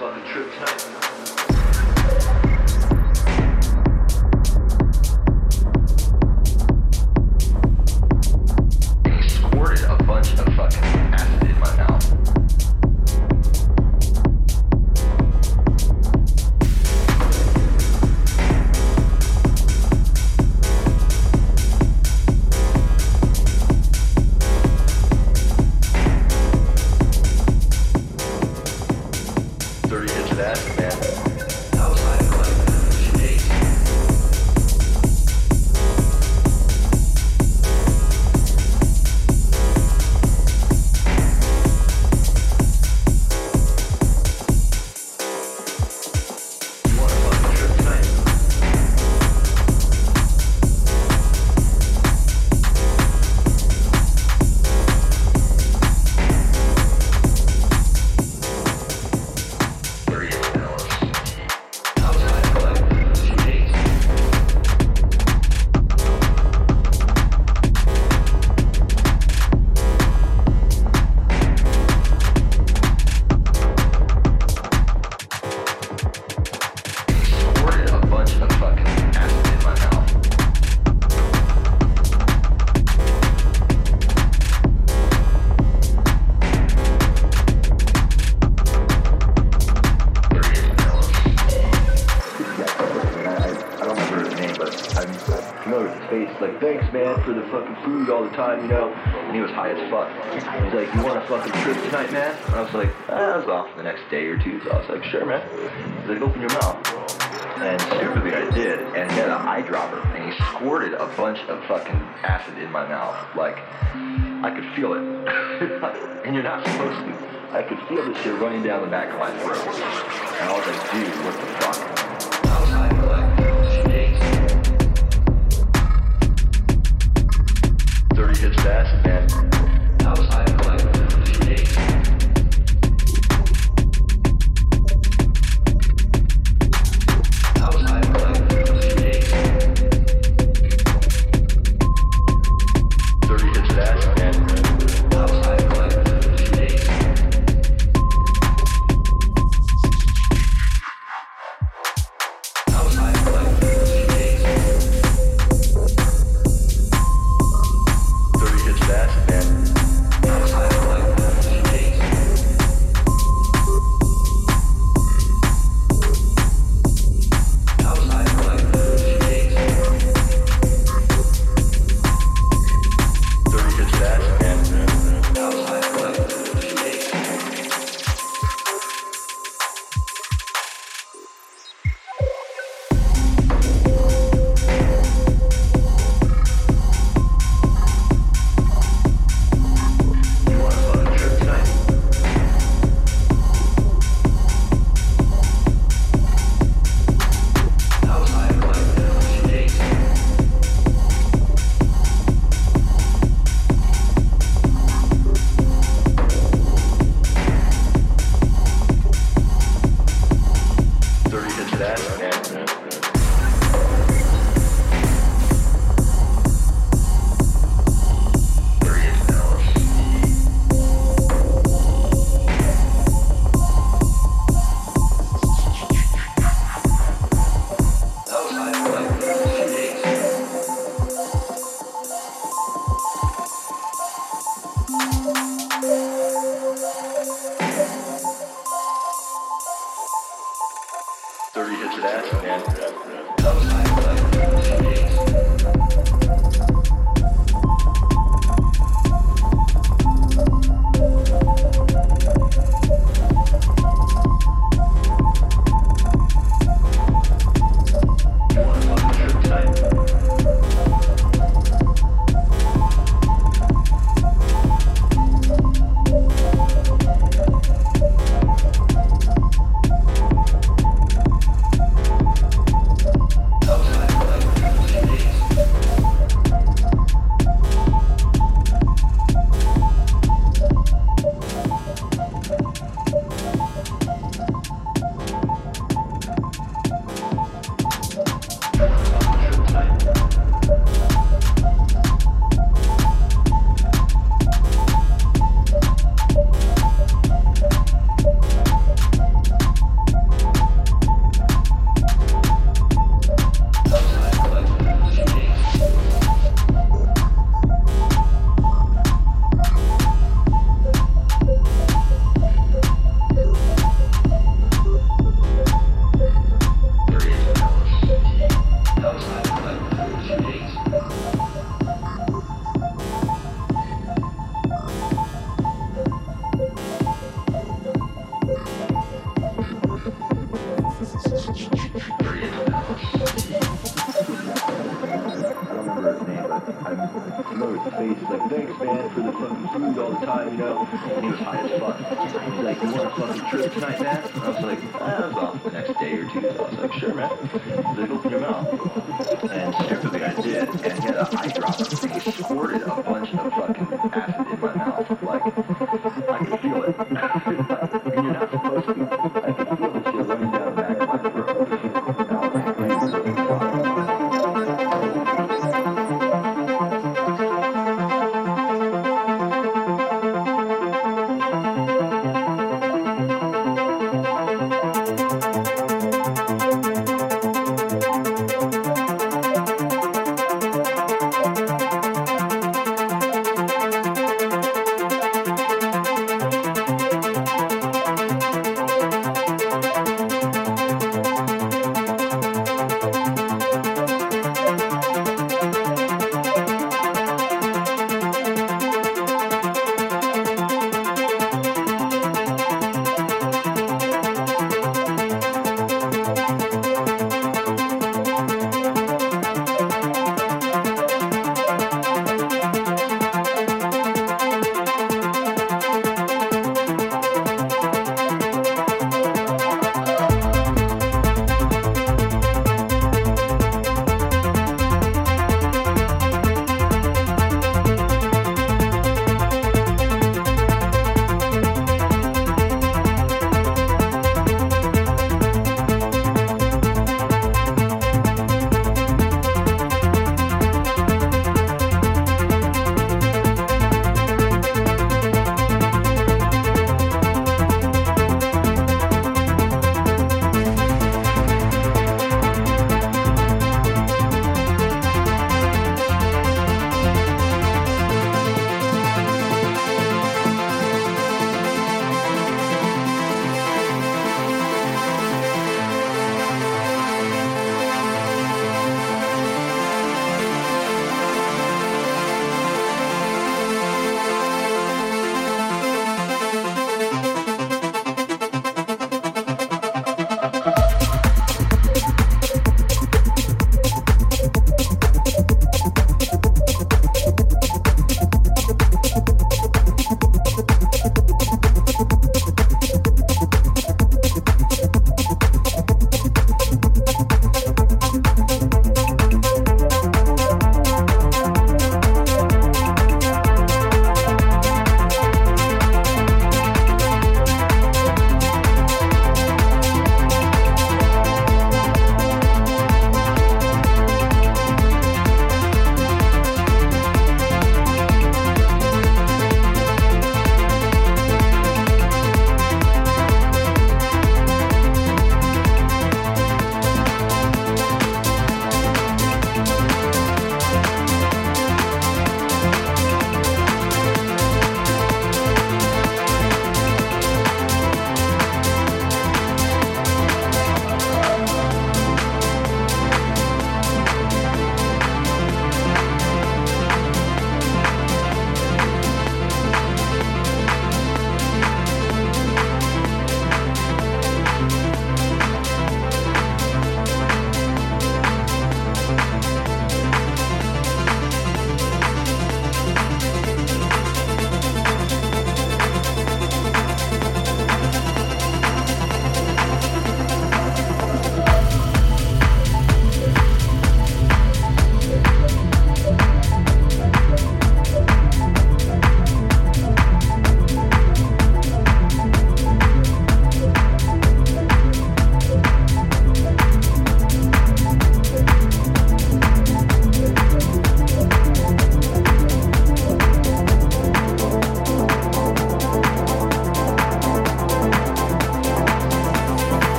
You want a fucking I'm familiar his face. Like, thanks, man, for the fucking food all the time, you know. And he was high as fuck. He's like, you want a fucking trip tonight, man? And I was like, ah, I was off the next day or two. So I was like, sure, man. He's like, open your mouth. And stupidly I did, and he had an eyedropper, and he squirted a bunch of fucking acid in my mouth. Like, I could feel it. and you're not supposed to. I could feel this shit running down the back of my throat. And I was like, dude, what the fuck? 30 hits